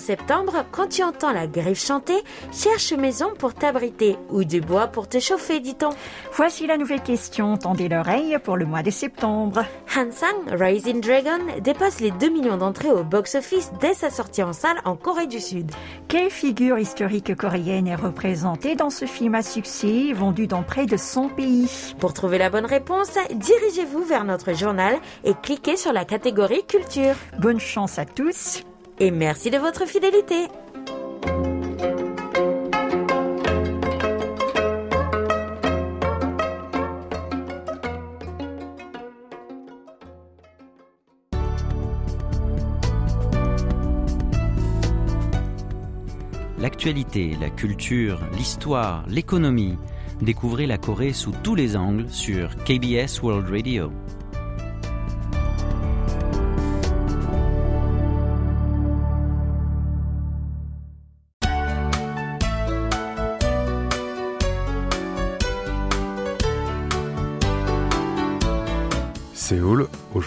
En septembre, quand tu entends la griffe chanter, cherche maison pour t'abriter ou du bois pour te chauffer, dit-on. Voici la nouvelle question. Tendez l'oreille pour le mois de septembre. Hansang Rising Dragon dépasse les 2 millions d'entrées au box-office dès sa sortie en salle en Corée du Sud. Quelle figure historique coréenne est représentée dans ce film à succès vendu dans près de 100 pays? Pour trouver la bonne réponse, dirigez-vous vers notre journal et cliquez sur la catégorie culture. Bonne chance à tous et merci de votre fidélité. L'actualité, la culture, l'histoire, l'économie. Découvrez la Corée sous tous les angles sur KBS World Radio.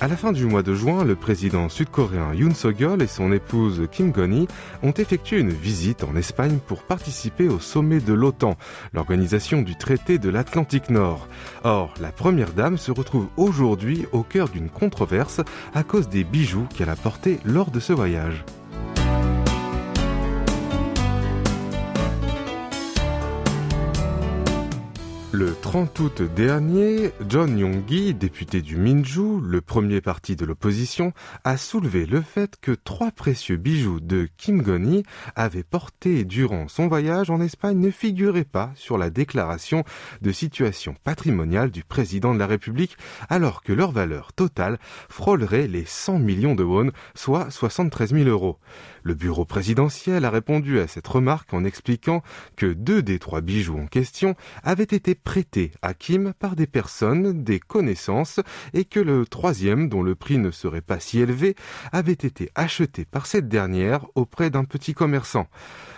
À la fin du mois de juin, le président sud-coréen Yoon Suk-yeol et son épouse Kim Gon-hee ont effectué une visite en Espagne pour participer au sommet de l'OTAN, l'organisation du traité de l'Atlantique Nord. Or, la première dame se retrouve aujourd'hui au cœur d'une controverse à cause des bijoux qu'elle a portés lors de ce voyage. Le 30 août dernier, John Yong-gi, député du Minju, le premier parti de l'opposition, a soulevé le fait que trois précieux bijoux de Kim Gon-hee avaient porté durant son voyage en Espagne ne figuraient pas sur la déclaration de situation patrimoniale du président de la République, alors que leur valeur totale frôlerait les 100 millions de won, soit 73 000 euros. Le bureau présidentiel a répondu à cette remarque en expliquant que deux des trois bijoux en question avaient été prêtés à Kim par des personnes, des connaissances, et que le troisième, dont le prix ne serait pas si élevé, avait été acheté par cette dernière auprès d'un petit commerçant.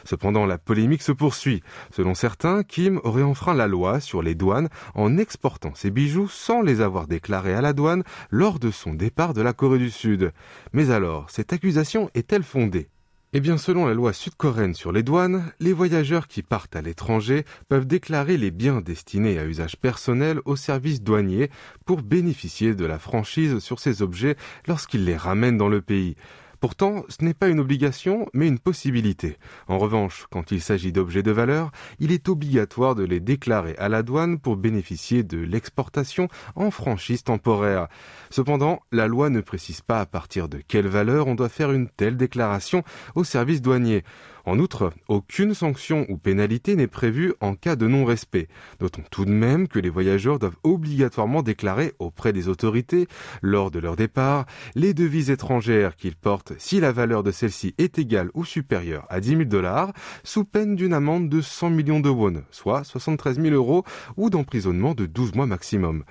Cependant, la polémique se poursuit. Selon certains, Kim aurait enfreint la loi sur les douanes en exportant ses bijoux sans les avoir déclarés à la douane lors de son départ de la Corée du Sud. Mais alors, cette accusation est-elle fondée? Eh bien, selon la loi sud-coréenne sur les douanes, les voyageurs qui partent à l'étranger peuvent déclarer les biens destinés à usage personnel aux services douaniers pour bénéficier de la franchise sur ces objets lorsqu'ils les ramènent dans le pays. Pourtant, ce n'est pas une obligation, mais une possibilité. En revanche, quand il s'agit d'objets de valeur, il est obligatoire de les déclarer à la douane pour bénéficier de l'exportation en franchise temporaire. Cependant, la loi ne précise pas à partir de quelle valeur on doit faire une telle déclaration au service douanier. En outre, aucune sanction ou pénalité n'est prévue en cas de non-respect. Notons tout de même que les voyageurs doivent obligatoirement déclarer auprès des autorités, lors de leur départ, les devises étrangères qu'ils portent si la valeur de celles-ci est égale ou supérieure à 10 000 dollars, sous peine d'une amende de 100 millions de won, soit 73 000 euros, ou d'emprisonnement de 12 mois maximum.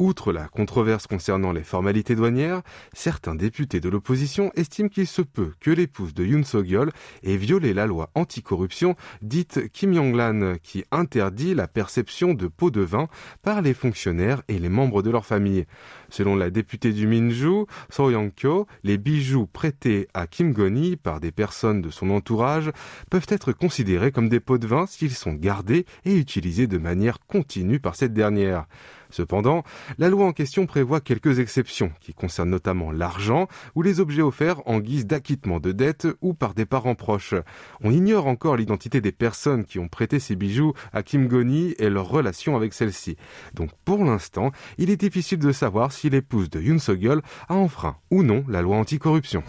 Outre la controverse concernant les formalités douanières, certains députés de l'opposition estiment qu'il se peut que l'épouse de Yoon Suk-yeol ait violé la loi anticorruption dite Kim Yong-lan qui interdit la perception de pots de vin par les fonctionnaires et les membres de leur famille. Selon la députée du Minju, So Young-kyo, les bijoux prêtés à Kim Goni par des personnes de son entourage peuvent être considérés comme des pots de vin s'ils sont gardés et utilisés de manière continue par cette dernière. Cependant, la loi en question prévoit quelques exceptions qui concernent notamment l'argent ou les objets offerts en guise d'acquittement de dettes ou par des parents proches. On ignore encore l'identité des personnes qui ont prêté ces bijoux à Kim Goni et leur relation avec celle-ci. Donc pour l'instant, il est difficile de savoir l'épouse de Yoon Suk-yeol a enfreint ou non la loi anticorruption.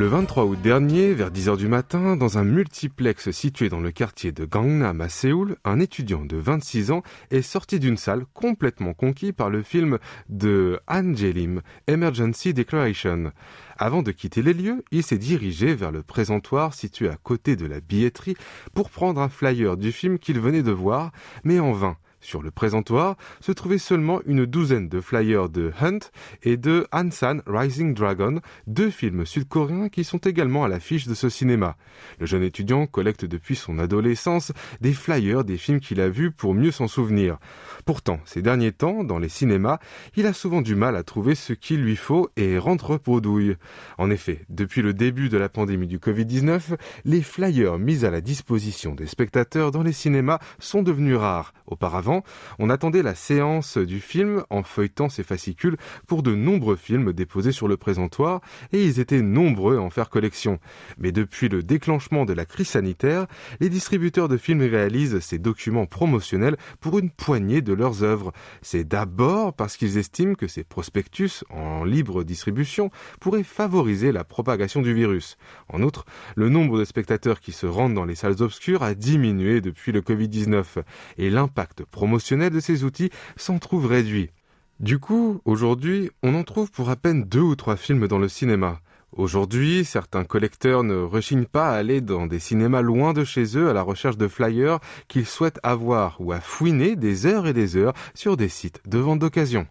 Le 23 août dernier, vers 10h du matin, dans un multiplex situé dans le quartier de Gangnam à Séoul, un étudiant de 26 ans est sorti d'une salle complètement conquis par le film de Han Jelim, Emergency Declaration. Avant de quitter les lieux, il s'est dirigé vers le présentoir situé à côté de la billetterie pour prendre un flyer du film qu'il venait de voir, mais en vain Sur le présentoir se trouvait seulement une douzaine de flyers de Hunt et de Hansan Rising Dragon, deux films sud-coréens qui sont également à l'affiche de ce cinéma. Le jeune étudiant collecte depuis son adolescence des flyers des films qu'il a vus pour mieux s'en souvenir. Pourtant, ces derniers temps, dans les cinémas, il a souvent du mal à trouver ce qu'il lui faut et rentre douille. En effet, depuis le début de la pandémie du Covid-19, les flyers mis à la disposition des spectateurs dans les cinémas sont devenus rares. Auparavant, on attendait la séance du film en feuilletant ses fascicules pour de nombreux films déposés sur le présentoir et ils étaient nombreux à en faire collection. Mais depuis le déclenchement de la crise sanitaire, les distributeurs de films réalisent ces documents promotionnels pour une poignée de leurs œuvres. C'est d'abord parce qu'ils estiment que ces prospectus en libre distribution pourraient favoriser la propagation du virus. En outre, le nombre de spectateurs qui se rendent dans les salles obscures a diminué depuis le Covid-19 et l'impact promotionnel de ces outils s'en trouve réduit. Du coup, aujourd'hui, on en trouve pour à peine deux ou trois films dans le cinéma. Aujourd'hui, certains collecteurs ne rechignent pas à aller dans des cinémas loin de chez eux à la recherche de flyers qu'ils souhaitent avoir ou à fouiner des heures et des heures sur des sites de vente d'occasion.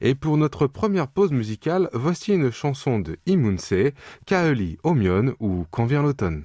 Et pour notre première pause musicale, voici une chanson de Imunse, Kaeli Omion ou Quand vient l'automne.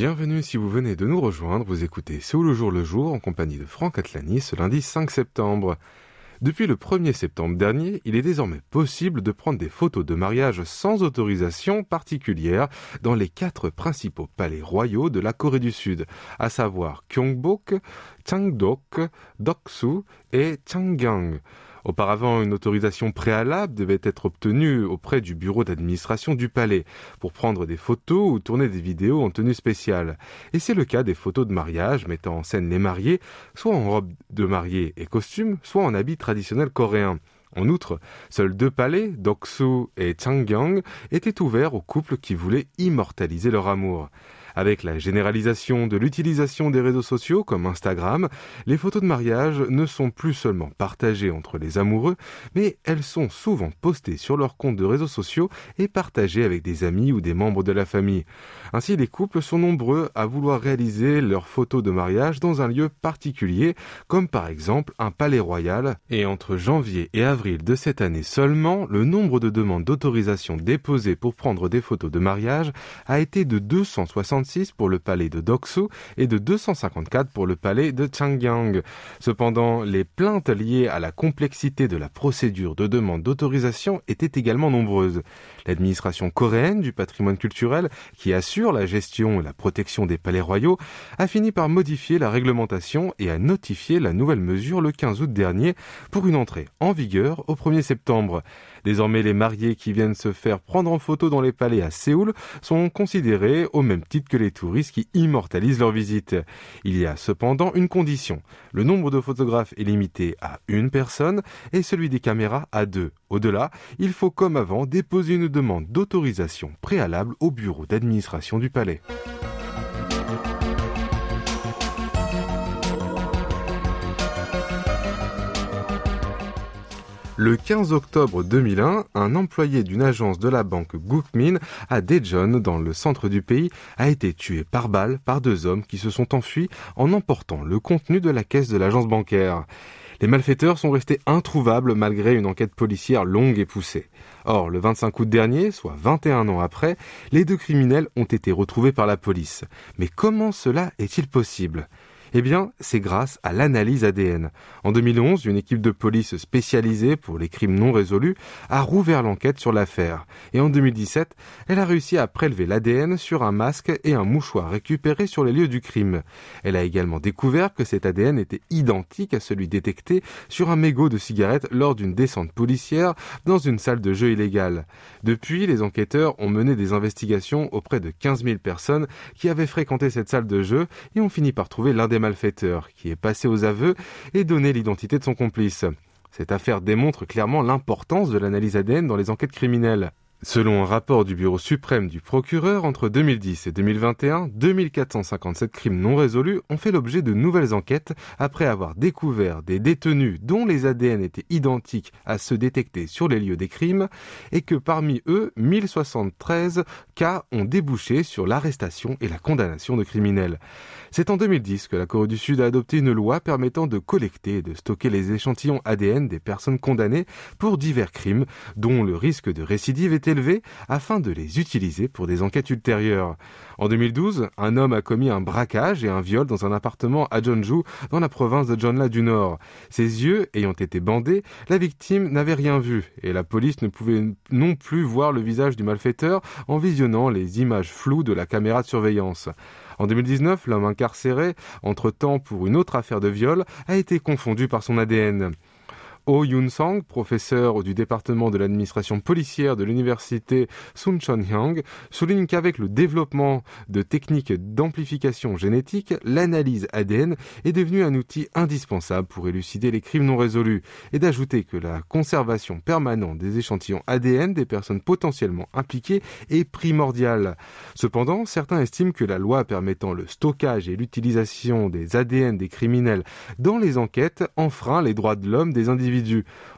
Bienvenue si vous venez de nous rejoindre, vous écoutez Sous le jour le jour en compagnie de Franck Atlani ce lundi 5 septembre. Depuis le 1er septembre dernier, il est désormais possible de prendre des photos de mariage sans autorisation particulière dans les quatre principaux palais royaux de la Corée du Sud, à savoir Gyeongbok, Changdok, Doksu et Changyang. Auparavant, une autorisation préalable devait être obtenue auprès du bureau d'administration du palais pour prendre des photos ou tourner des vidéos en tenue spéciale. Et c'est le cas des photos de mariage mettant en scène les mariés, soit en robe de mariée et costume, soit en habit traditionnel coréen. En outre, seuls deux palais, Doksu et Changyang, étaient ouverts aux couples qui voulaient immortaliser leur amour. Avec la généralisation de l'utilisation des réseaux sociaux comme Instagram, les photos de mariage ne sont plus seulement partagées entre les amoureux, mais elles sont souvent postées sur leurs comptes de réseaux sociaux et partagées avec des amis ou des membres de la famille. Ainsi, les couples sont nombreux à vouloir réaliser leurs photos de mariage dans un lieu particulier, comme par exemple un palais royal. Et entre janvier et avril de cette année seulement, le nombre de demandes d'autorisation déposées pour prendre des photos de mariage a été de 266 pour le palais de Doksu et de 254 pour le palais de Changyang. Cependant, les plaintes liées à la complexité de la procédure de demande d'autorisation étaient également nombreuses. L'administration coréenne du patrimoine culturel, qui assure la gestion et la protection des palais royaux, a fini par modifier la réglementation et a notifié la nouvelle mesure le 15 août dernier pour une entrée en vigueur au 1er septembre. Désormais, les mariés qui viennent se faire prendre en photo dans les palais à Séoul sont considérés au même titre que les touristes qui immortalisent leur visite. Il y a cependant une condition. Le nombre de photographes est limité à une personne et celui des caméras à deux. Au-delà, il faut comme avant déposer une demande d'autorisation préalable au bureau d'administration du palais. Le 15 octobre 2001, un employé d'une agence de la banque Gukmin à Daejeon, dans le centre du pays, a été tué par balle par deux hommes qui se sont enfuis en emportant le contenu de la caisse de l'agence bancaire. Les malfaiteurs sont restés introuvables malgré une enquête policière longue et poussée. Or, le 25 août dernier, soit 21 ans après, les deux criminels ont été retrouvés par la police. Mais comment cela est-il possible? Eh bien, c'est grâce à l'analyse ADN. En 2011, une équipe de police spécialisée pour les crimes non résolus a rouvert l'enquête sur l'affaire. Et en 2017, elle a réussi à prélever l'ADN sur un masque et un mouchoir récupérés sur les lieux du crime. Elle a également découvert que cet ADN était identique à celui détecté sur un mégot de cigarette lors d'une descente policière dans une salle de jeu illégale. Depuis, les enquêteurs ont mené des investigations auprès de 15 000 personnes qui avaient fréquenté cette salle de jeu et ont fini par trouver l'un des malfaiteurs, qui est passé aux aveux et donné l'identité de son complice. Cette affaire démontre clairement l'importance de l'analyse ADN dans les enquêtes criminelles. Selon un rapport du Bureau suprême du procureur, entre 2010 et 2021, 2457 crimes non résolus ont fait l'objet de nouvelles enquêtes après avoir découvert des détenus dont les ADN étaient identiques à ceux détectés sur les lieux des crimes et que parmi eux, 1073 cas ont débouché sur l'arrestation et la condamnation de criminels. C'est en 2010 que la Corée du Sud a adopté une loi permettant de collecter et de stocker les échantillons ADN des personnes condamnées pour divers crimes dont le risque de récidive est afin de les utiliser pour des enquêtes ultérieures. En 2012, un homme a commis un braquage et un viol dans un appartement à Jeonju dans la province de Jeonla du Nord. Ses yeux ayant été bandés, la victime n'avait rien vu et la police ne pouvait non plus voir le visage du malfaiteur en visionnant les images floues de la caméra de surveillance. En 2019, l'homme incarcéré, entre-temps pour une autre affaire de viol, a été confondu par son ADN. Oh Yoon-sang, professeur du département de l'administration policière de l'université Suncheon-hyang, souligne qu'avec le développement de techniques d'amplification génétique, l'analyse ADN est devenue un outil indispensable pour élucider les crimes non résolus, et d'ajouter que la conservation permanente des échantillons ADN des personnes potentiellement impliquées est primordiale. Cependant, certains estiment que la loi permettant le stockage et l'utilisation des ADN des criminels dans les enquêtes enfreint les droits de l'homme des individus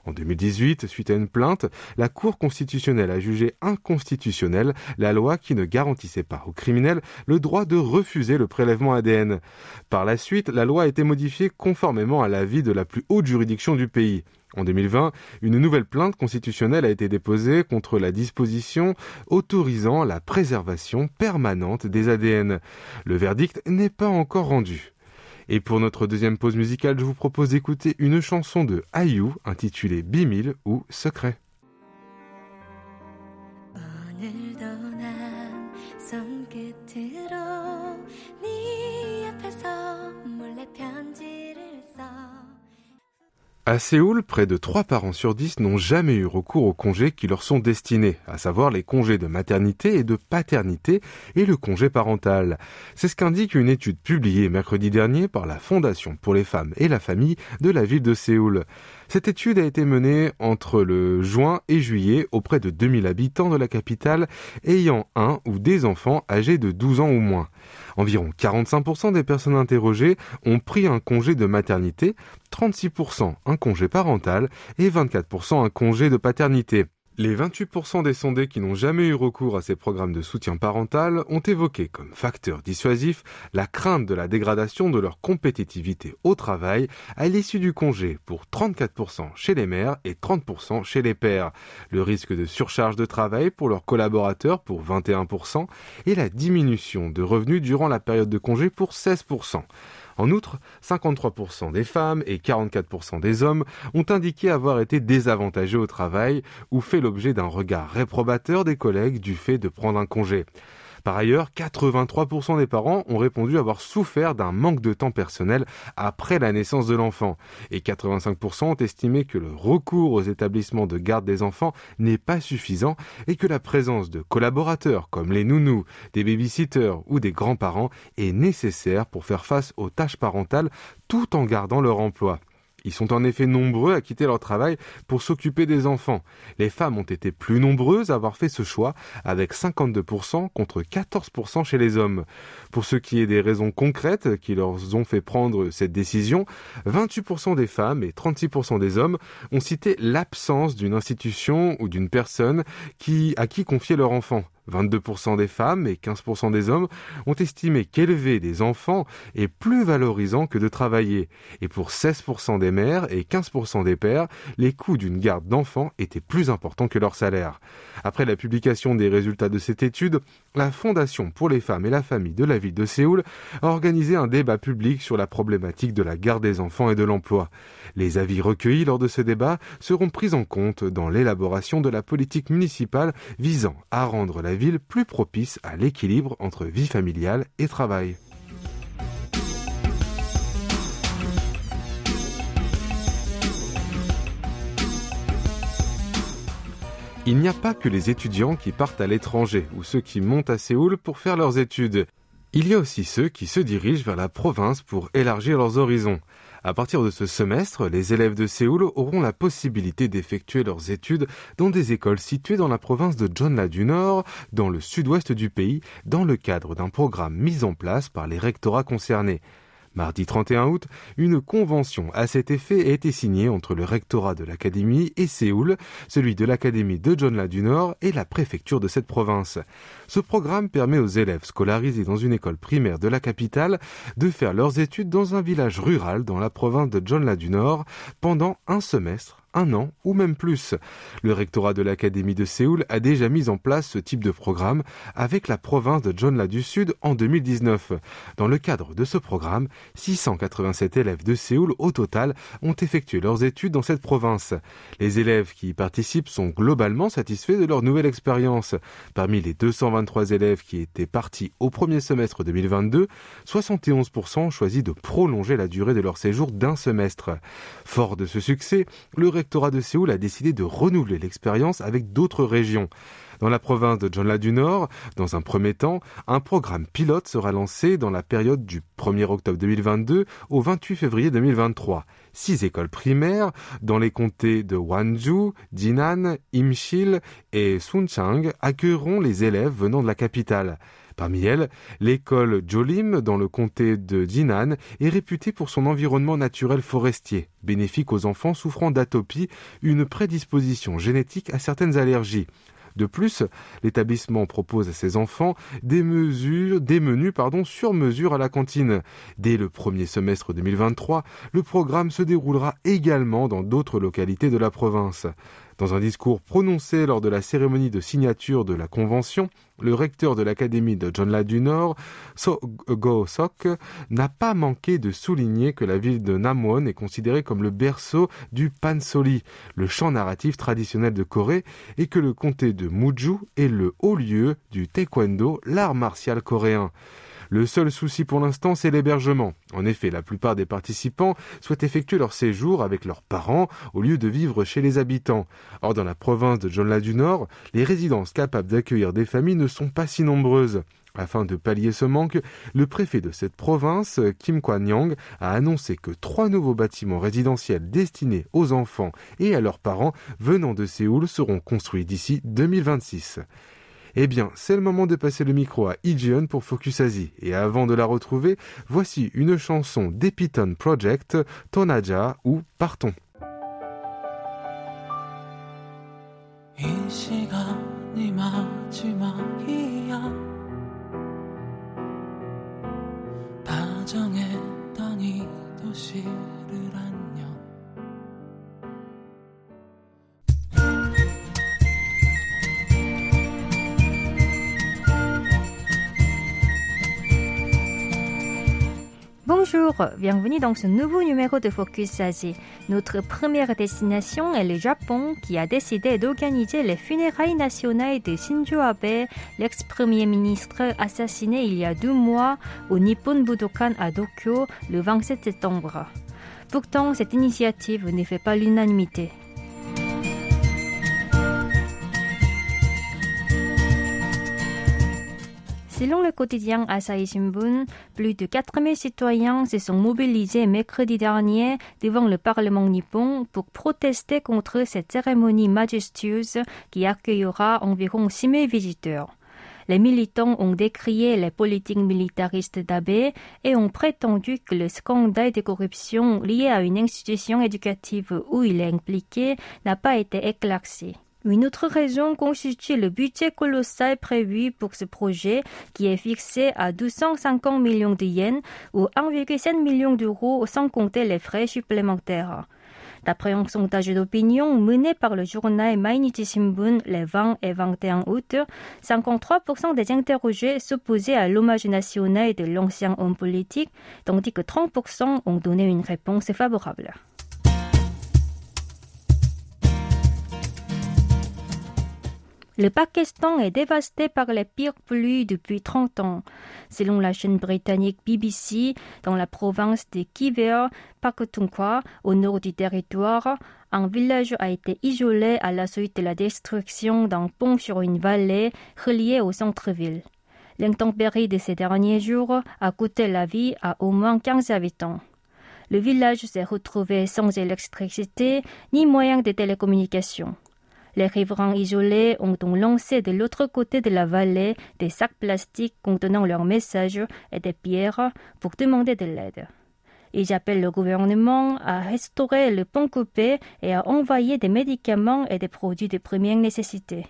en 2018, suite à une plainte, la Cour constitutionnelle a jugé inconstitutionnelle la loi qui ne garantissait pas aux criminels le droit de refuser le prélèvement ADN. Par la suite, la loi a été modifiée conformément à l'avis de la plus haute juridiction du pays. En 2020, une nouvelle plainte constitutionnelle a été déposée contre la disposition autorisant la préservation permanente des ADN. Le verdict n'est pas encore rendu. Et pour notre deuxième pause musicale, je vous propose d'écouter une chanson de IU intitulée Bimil ou Secret. À Séoul, près de 3 parents sur 10 n'ont jamais eu recours aux congés qui leur sont destinés, à savoir les congés de maternité et de paternité et le congé parental. C'est ce qu'indique une étude publiée mercredi dernier par la Fondation pour les femmes et la famille de la ville de Séoul. Cette étude a été menée entre le juin et juillet auprès de 2000 habitants de la capitale ayant un ou des enfants âgés de 12 ans ou moins. Environ 45% des personnes interrogées ont pris un congé de maternité, 36% un congé parental et 24% un congé de paternité. Les 28% des sondés qui n'ont jamais eu recours à ces programmes de soutien parental ont évoqué comme facteur dissuasif la crainte de la dégradation de leur compétitivité au travail à l'issue du congé pour 34% chez les mères et 30% chez les pères, le risque de surcharge de travail pour leurs collaborateurs pour 21% et la diminution de revenus durant la période de congé pour 16%. En outre, 53% des femmes et 44% des hommes ont indiqué avoir été désavantagés au travail ou fait l'objet d'un regard réprobateur des collègues du fait de prendre un congé. Par ailleurs, 83% des parents ont répondu avoir souffert d'un manque de temps personnel après la naissance de l'enfant. Et 85% ont estimé que le recours aux établissements de garde des enfants n'est pas suffisant et que la présence de collaborateurs comme les nounous, des babysitters ou des grands-parents est nécessaire pour faire face aux tâches parentales tout en gardant leur emploi. Ils sont en effet nombreux à quitter leur travail pour s'occuper des enfants. Les femmes ont été plus nombreuses à avoir fait ce choix, avec 52% contre 14% chez les hommes. Pour ce qui est des raisons concrètes qui leur ont fait prendre cette décision, 28% des femmes et 36% des hommes ont cité l'absence d'une institution ou d'une personne qui, à qui confier leur enfant. 22% des femmes et 15% des hommes ont estimé qu'élever des enfants est plus valorisant que de travailler. Et pour 16% des mères et 15% des pères, les coûts d'une garde d'enfants étaient plus importants que leur salaire. Après la publication des résultats de cette étude, la Fondation pour les femmes et la famille de la ville de Séoul a organisé un débat public sur la problématique de la garde des enfants et de l'emploi. Les avis recueillis lors de ce débat seront pris en compte dans l'élaboration de la politique municipale visant à rendre la ville plus propice à l'équilibre entre vie familiale et travail. Il n'y a pas que les étudiants qui partent à l'étranger ou ceux qui montent à Séoul pour faire leurs études. Il y a aussi ceux qui se dirigent vers la province pour élargir leurs horizons. À partir de ce semestre, les élèves de Séoul auront la possibilité d'effectuer leurs études dans des écoles situées dans la province de Jeonla du Nord, dans le sud-ouest du pays, dans le cadre d'un programme mis en place par les rectorats concernés. Mardi 31 août, une convention à cet effet a été signée entre le rectorat de l'académie et Séoul, celui de l'académie de Jeonla du Nord et la préfecture de cette province. Ce programme permet aux élèves scolarisés dans une école primaire de la capitale de faire leurs études dans un village rural dans la province de Jeonla du Nord pendant un semestre un an ou même plus. Le rectorat de l'Académie de Séoul a déjà mis en place ce type de programme avec la province de Jeonla du Sud en 2019. Dans le cadre de ce programme, 687 élèves de Séoul au total ont effectué leurs études dans cette province. Les élèves qui y participent sont globalement satisfaits de leur nouvelle expérience. Parmi les 223 élèves qui étaient partis au premier semestre 2022, 71% ont choisi de prolonger la durée de leur séjour d'un semestre. Fort de ce succès, le rectorat de Séoul a décidé de renouveler l'expérience avec d'autres régions. Dans la province de Jeonla du Nord, dans un premier temps, un programme pilote sera lancé dans la période du 1er octobre 2022 au 28 février 2023. Six écoles primaires dans les comtés de Wanju, Jinan, Imshil et Sunchang accueilleront les élèves venant de la capitale. Parmi elles, l'école Jolim, dans le comté de Jinan, est réputée pour son environnement naturel forestier, bénéfique aux enfants souffrant d'atopie, une prédisposition génétique à certaines allergies. De plus, l'établissement propose à ses enfants des mesures, des menus, pardon, sur mesure à la cantine. Dès le premier semestre 2023, le programme se déroulera également dans d'autres localités de la province. Dans un discours prononcé lors de la cérémonie de signature de la convention, le recteur de l'Académie de Jeonla du Nord, So Go Sok, n'a pas manqué de souligner que la ville de Namwon est considérée comme le berceau du Pansori, le chant narratif traditionnel de Corée, et que le comté de Muju est le haut lieu du taekwondo, l'art martial coréen. Le seul souci pour l'instant, c'est l'hébergement. En effet, la plupart des participants souhaitent effectuer leur séjour avec leurs parents au lieu de vivre chez les habitants. Or, dans la province de Jeonla du Nord, les résidences capables d'accueillir des familles ne sont pas si nombreuses. Afin de pallier ce manque, le préfet de cette province, Kim Kwan-yang, a annoncé que trois nouveaux bâtiments résidentiels destinés aux enfants et à leurs parents venant de Séoul seront construits d'ici 2026. Eh bien, c'est le moment de passer le micro à Ijeon pour Focus Asie. Et avant de la retrouver, voici une chanson d'Epiton Project, Tonaja ou Partons. Bienvenue dans ce nouveau numéro de Focus Asie. Notre première destination est le Japon qui a décidé d'organiser les funérailles nationales de Shinzo Abe, l'ex-premier ministre assassiné il y a deux mois au Nippon Budokan à Tokyo le 27 septembre. Pourtant, cette initiative ne fait pas l'unanimité. Selon le quotidien Asahi Shimbun, plus de 4000 citoyens se sont mobilisés mercredi dernier devant le Parlement nippon pour protester contre cette cérémonie majestueuse qui accueillera environ 6000 visiteurs. Les militants ont décrié les politiques militaristes d'Abe et ont prétendu que le scandale de corruption lié à une institution éducative où il est impliqué n'a pas été éclairci. Une autre raison constitue le budget colossal prévu pour ce projet qui est fixé à 250 millions de yens ou 1,7 million d'euros sans compter les frais supplémentaires. D'après un sondage d'opinion mené par le journal Mainichi Shimbun les 20 et 21 août, 53% des interrogés s'opposaient à l'hommage national de l'ancien homme politique, tandis que 30% ont donné une réponse favorable. Le Pakistan est dévasté par les pires pluies depuis 30 ans. Selon la chaîne britannique BBC, dans la province de Khyber Pakhtunkhwa, au nord du territoire, un village a été isolé à la suite de la destruction d'un pont sur une vallée reliée au centre-ville. L'intempérie de ces derniers jours a coûté la vie à au moins 15 habitants. Le village s'est retrouvé sans électricité ni moyen de télécommunication. Les riverains isolés ont donc lancé de l'autre côté de la vallée des sacs plastiques contenant leurs messages et des pierres pour demander de l'aide. Ils appellent le gouvernement à restaurer le pont coupé et à envoyer des médicaments et des produits de première nécessité.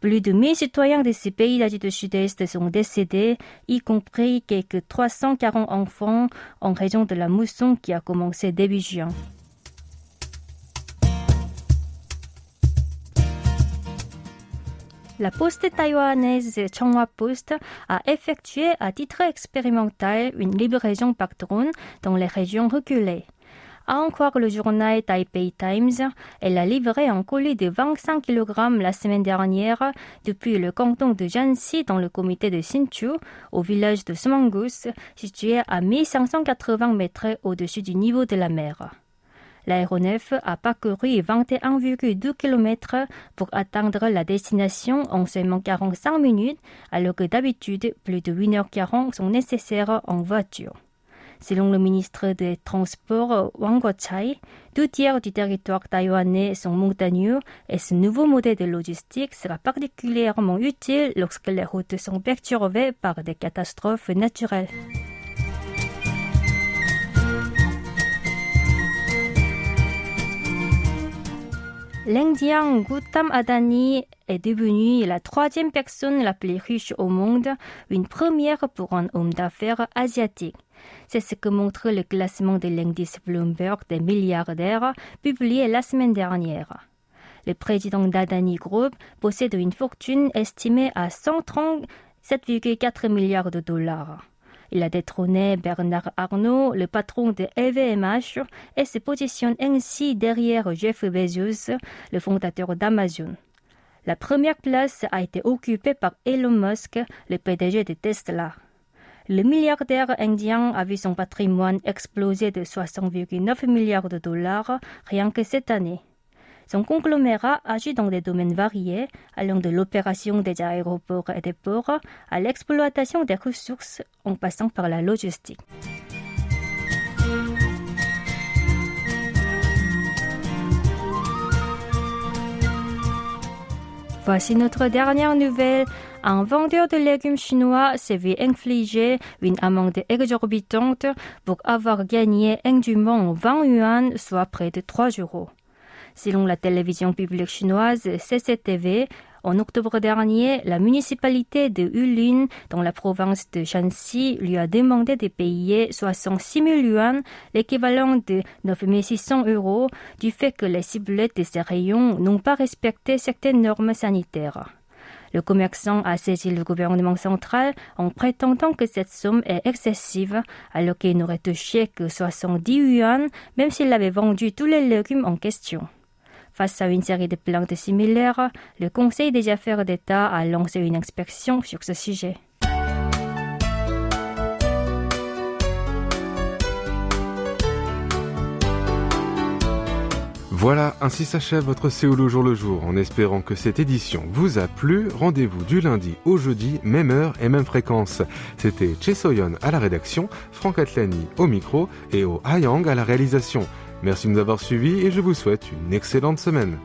Plus de 1000 citoyens de ces pays d'Asie du Sud-Est sont décédés, y compris quelques 340 enfants en raison de la mousson qui a commencé début juin. La poste taïwanaise Changhua Post a effectué à titre expérimental une livraison par drone dans les régions reculées. À encore le journal Taipei Times, elle a livré un colis de 25 kg la semaine dernière depuis le canton de Jansi dans le comité de Sinchu au village de Smangus, situé à 1580 mètres au-dessus du niveau de la mer. L'aéronef a parcouru 21,2 km pour atteindre la destination en seulement 45 minutes, alors que d'habitude, plus de 1h40 sont nécessaires en voiture. Selon le ministre des Transports Wang Guochai, deux tiers du territoire taïwanais sont montagneux et ce nouveau modèle de logistique sera particulièrement utile lorsque les routes sont perturbées par des catastrophes naturelles. L'Indien Gautam Adani est devenu la troisième personne la plus riche au monde, une première pour un homme d'affaires asiatique. C'est ce que montre le classement de l'indice Bloomberg des milliardaires publié la semaine dernière. Le président d'Adani Group possède une fortune estimée à 137,4 milliards de dollars. Il a détrôné Bernard Arnault, le patron de LVMH, et se positionne ainsi derrière Jeff Bezos, le fondateur d'Amazon. La première place a été occupée par Elon Musk, le PDG de Tesla. Le milliardaire indien a vu son patrimoine exploser de 60,9 milliards de dollars rien que cette année. Son conglomérat agit dans des domaines variés, allant de l'opération des aéroports et des ports à l'exploitation des ressources en passant par la logistique. Voici notre dernière nouvelle. Un vendeur de légumes chinois s'est vu infliger une amende exorbitante pour avoir gagné indûment 20 yuan, soit près de 3 euros. Selon la télévision publique chinoise CCTV, en octobre dernier, la municipalité de Yulin, dans la province de Shanxi, lui a demandé de payer 66 000 yuan, l'équivalent de 9 600 euros, du fait que les ciblettes de ces rayons n'ont pas respecté certaines normes sanitaires. Le commerçant a saisi le gouvernement central en prétendant que cette somme est excessive, alors qu'il n'aurait touché que 70 yuan, même s'il avait vendu tous les légumes en question. Face à une série de plaintes similaires, le Conseil des affaires d'État a lancé une inspection sur ce sujet. Voilà, ainsi s'achève votre Séoul au jour le jour. En espérant que cette édition vous a plu, rendez-vous du lundi au jeudi, même heure et même fréquence. C'était Chesoyon à la rédaction, Franck Atlani au micro et au Hayang à la réalisation. Merci de nous avoir suivis et je vous souhaite une excellente semaine.